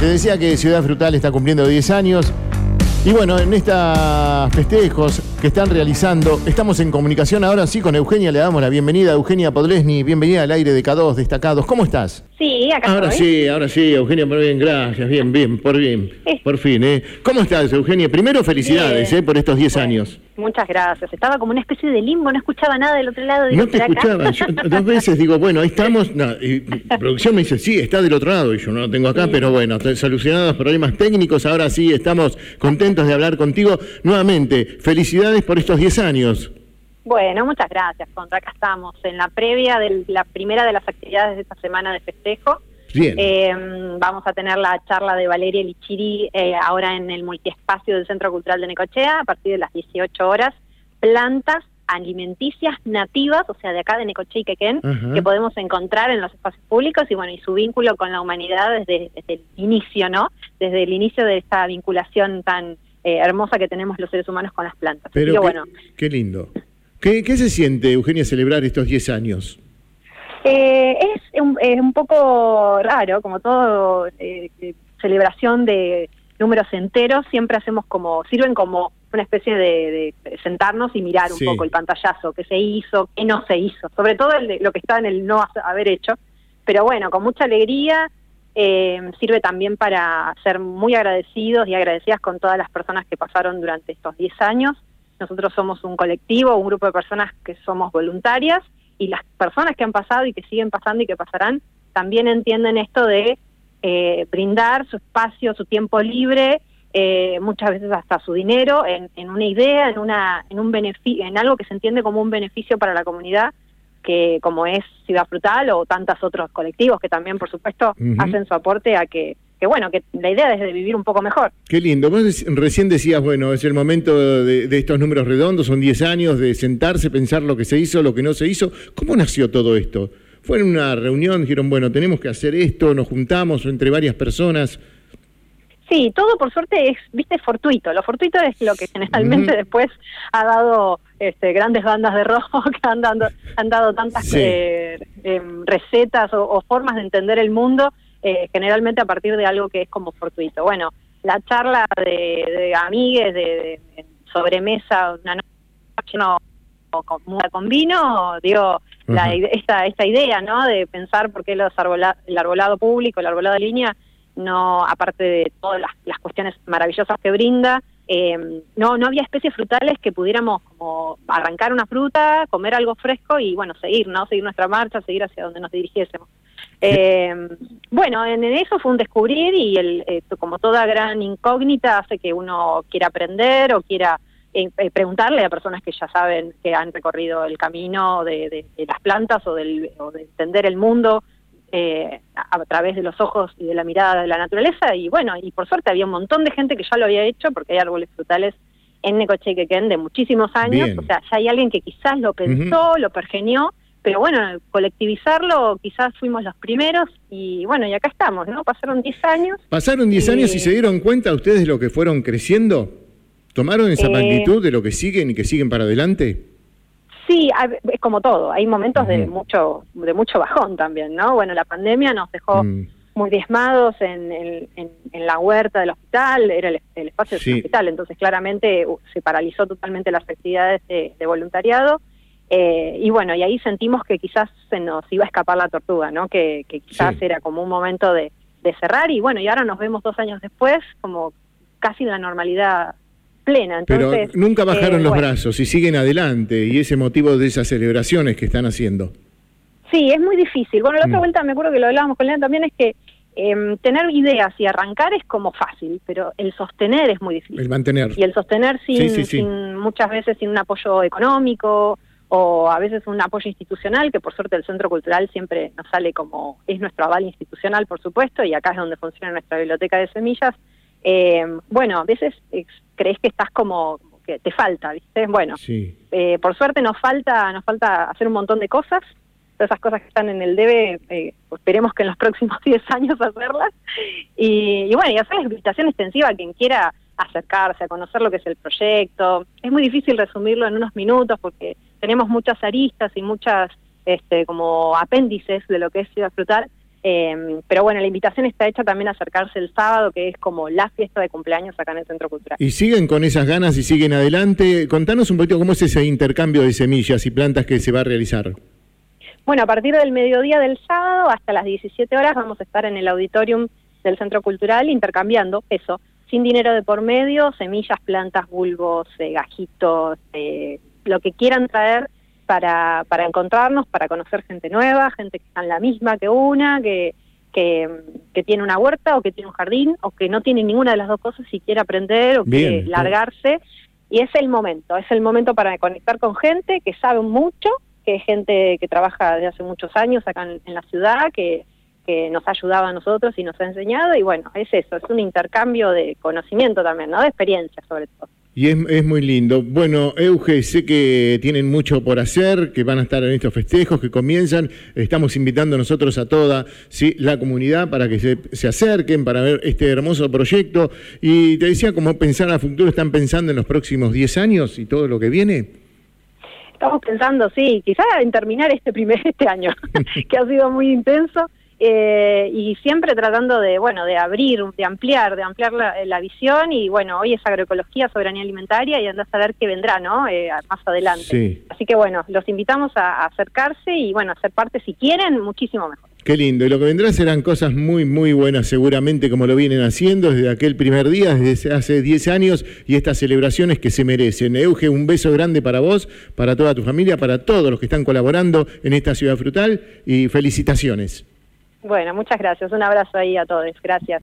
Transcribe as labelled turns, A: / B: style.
A: Te decía que Ciudad Frutal está cumpliendo 10 años. Y bueno, en estos festejos que están realizando, estamos en comunicación ahora sí con Eugenia, le damos la bienvenida. Eugenia Podlesni, bienvenida al aire de K2 Destacados. ¿Cómo estás?
B: Sí, acá
A: Ahora
B: estoy.
A: sí, ahora sí, Eugenia, muy bien, gracias, bien, bien, por bien,
B: Sí.
A: por fin, ¿eh? ¿Cómo estás, Eugenia? Primero, felicidades,
B: Bien.
A: ¿eh? Por estos 10
B: Bueno,
A: años.
B: Muchas gracias. Estaba como una especie de limbo, no escuchaba nada del otro lado. digo,
A: No te escuchaba, yo dos veces digo, bueno, ahí estamos, no, y producción me dice, sí, está del otro lado, y yo no lo tengo acá,
B: Sí.
A: pero bueno, solucionados problemas técnicos, ahora sí estamos contentos de hablar contigo. Nuevamente, felicidades por estos 10 años.
B: Bueno, muchas gracias, Contra. Acá estamos en la previa de la primera de las actividades de esta semana de festejo.
A: Bien.
B: Eh, vamos a tener la charla de Valeria Lichiri eh, ahora en el multiespacio del Centro Cultural de Necochea a partir de las 18 horas. Plantas alimenticias nativas, o sea, de acá de Necochea y Quequén, que podemos encontrar en los espacios públicos y bueno, y su vínculo con la humanidad desde, desde el inicio, ¿no? Desde el inicio de esta vinculación tan eh, hermosa que tenemos los seres humanos con las plantas.
A: Pero qué,
B: bueno,
A: qué lindo. ¿Qué, ¿Qué se siente, Eugenia, celebrar estos 10 años?
B: Eh, es, un, es un poco raro, como todo eh, eh, celebración de números enteros, siempre hacemos como, sirven como una especie de, de sentarnos y mirar un
A: Sí.
B: poco el pantallazo, qué se hizo, qué no se hizo, sobre todo el de- lo que está en el no haber hecho, pero bueno, con mucha alegría, eh, sirve también para ser muy agradecidos y agradecidas con todas las personas que pasaron durante estos 10 años. Nosotros somos un colectivo, un grupo de personas que somos voluntarias y las personas que han pasado y que siguen pasando y que pasarán también entienden esto de eh, brindar su espacio, su tiempo libre, eh, muchas veces hasta su dinero en, en una idea, en una, en un beneficio, en algo que se entiende como un beneficio para la comunidad, que como es Ciudad Frutal o tantos otros colectivos que también, por supuesto, hacen su aporte a que, que bueno, que la idea es de vivir un poco mejor.
A: Qué lindo. Vos recién decías, bueno, es el momento de, de estos números redondos, son 10 años, de sentarse, pensar lo que se hizo, lo que no se hizo. ¿Cómo nació todo esto? ¿Fue en una reunión? Dijeron, bueno, tenemos que hacer esto, nos juntamos entre varias personas.
B: Sí, todo por suerte es, viste, fortuito. Lo fortuito es lo que generalmente después ha dado este, grandes bandas de rojo que han, dando, han dado tantas
A: Sí.
B: eh, em, recetas o, o formas de entender el mundo, eh, generalmente a partir de algo que es como fortuito. Bueno, la charla de, de amigues, de, de- sobremesa, una noche no, con, con vino, digo,
A: Ajá.
B: ide- esta, esta idea, ¿no? De pensar por qué los arbola- el arbolado público, el arbolado de línea, no, aparte de todas las, las cuestiones maravillosas que brinda, eh, no, no había especies frutales que pudiéramos como arrancar una fruta, comer algo fresco y bueno, seguir, ¿no? Seguir nuestra marcha, seguir hacia donde nos dirigiésemos. Eh, bueno, en, eso fue un descubrir y el, eh, como toda gran incógnita hace que uno quiera aprender o quiera eh, eh, preguntarle a personas que ya saben que han recorrido el camino de, de- de las plantas o, del, o de entender el mundo eh, a, través de los ojos y de la mirada de la naturaleza. Y bueno, y por suerte había un montón de gente que ya lo había hecho porque hay árboles frutales en Necochea y Quequén de muchísimos años,
A: Bien.
B: o sea, ya hay alguien que quizás lo pensó, lo pergenió, pero bueno, colectivizarlo quizás fuimos los primeros y bueno, y acá estamos, ¿no? Pasaron 10 años.
A: ¿Pasaron 10
B: Sí.
A: años y se dieron cuenta ustedes de lo que fueron creciendo? ¿Tomaron esa
B: Eh,
A: magnitud de lo que siguen y que siguen para adelante?
B: Sí, es como todo, hay momentos de mucho de mucho bajón también, ¿no? Bueno, la pandemia nos dejó
A: Mm.
B: muy diezmados en, en- en la huerta del hospital, era el, el espacio
A: Sí.
B: del hospital, entonces claramente uh, se paralizó totalmente las actividades de, de voluntariado. Eh, y bueno, y ahí sentimos que quizás se nos iba a escapar la tortuga, ¿no? Que, que quizás
A: Sí.
B: era como un momento de, de cerrar y bueno, y ahora nos vemos dos años después como casi en la normalidad plena.
A: Pero
B: Entonces,
A: nunca bajaron
B: eh,
A: los
B: bueno.
A: brazos y siguen adelante y ese motivo de esas celebraciones que están haciendo.
B: Sí, es muy difícil. Bueno, la otra
A: Mm.
B: vuelta me acuerdo que lo hablábamos con Leandro también es que em, tener ideas y arrancar es como fácil, pero el sostener es muy difícil.
A: El mantener.
B: Y el sostener sin,
A: Sí, sí, sí.
B: sin muchas veces sin un apoyo económico o a veces un apoyo institucional, que por suerte el Centro Cultural siempre nos sale como, es nuestro aval institucional, por supuesto, y acá es donde funciona nuestra biblioteca de semillas. Eh, bueno, a veces eh, crees que estás como, como que te falta, ¿viste? Bueno,
A: Sí.
B: eh, por suerte nos falta, nos falta hacer un montón de cosas, todas esas cosas que están en el debe, eh, esperemos que en los próximos 10 años hacerlas. Y, y bueno, y hacer la invitación extensiva a quien quiera acercarse, a conocer lo que es el proyecto. Es muy difícil resumirlo en unos minutos porque tenemos muchas aristas y muchas este, como apéndices de lo que es Ciudad Frutal. Em, pero bueno, la invitación está hecha también a acercarse el sábado, que es como la fiesta de cumpleaños acá en el Centro Cultural.
A: Y siguen con esas ganas y siguen adelante. Contanos un poquito cómo es ese intercambio de semillas y plantas que se va a realizar.
B: Bueno, a partir del mediodía del sábado hasta las 17 horas vamos a estar en el auditorium del Centro Cultural intercambiando eso, sin dinero de por medio, semillas, plantas, bulbos, eh, gajitos, eh, lo que quieran traer para, para encontrarnos, para conocer gente nueva, gente que está en la misma que una, que, que, tiene una huerta o que tiene un jardín o que no tiene ninguna de las dos cosas y quiere aprender o quiere largarse. Y es el momento, es el momento para conectar con gente que sabe mucho, que es gente que trabaja desde hace muchos años acá en, la ciudad, que, que nos ha ayudado a nosotros y nos ha enseñado. Y bueno, es eso, es un intercambio de conocimiento también, ¿no? De experiencia sobre todo.
A: Y es, muy lindo. Bueno, Euge, sé que tienen mucho por hacer, que van a estar en estos festejos que comienzan. Estamos invitando nosotros a toda ¿sí? la comunidad para que se, acerquen, para ver este hermoso proyecto. Y te decía, como pensar a futuro, ¿están pensando en los próximos 10 años y todo lo que viene?
B: Estamos pensando, sí, quizás en terminar este primer este año, que ha sido muy intenso. Eh, y siempre tratando de, bueno, de abrir, de ampliar, de ampliar la, visión y bueno, hoy es agroecología, soberanía alimentaria y anda a saber qué vendrá, ¿no? Eh, más adelante. Así que bueno, los invitamos a, acercarse y bueno, a ser parte si quieren, muchísimo mejor.
A: Qué lindo, y lo que vendrá serán cosas muy, muy buenas seguramente como lo vienen haciendo desde aquel primer día, desde hace 10 años y estas celebraciones que se merecen. Euge, un beso grande para vos, para toda tu familia, para todos los que están colaborando en esta ciudad frutal y felicitaciones.
B: Bueno, muchas gracias. Un abrazo ahí a todos. Gracias.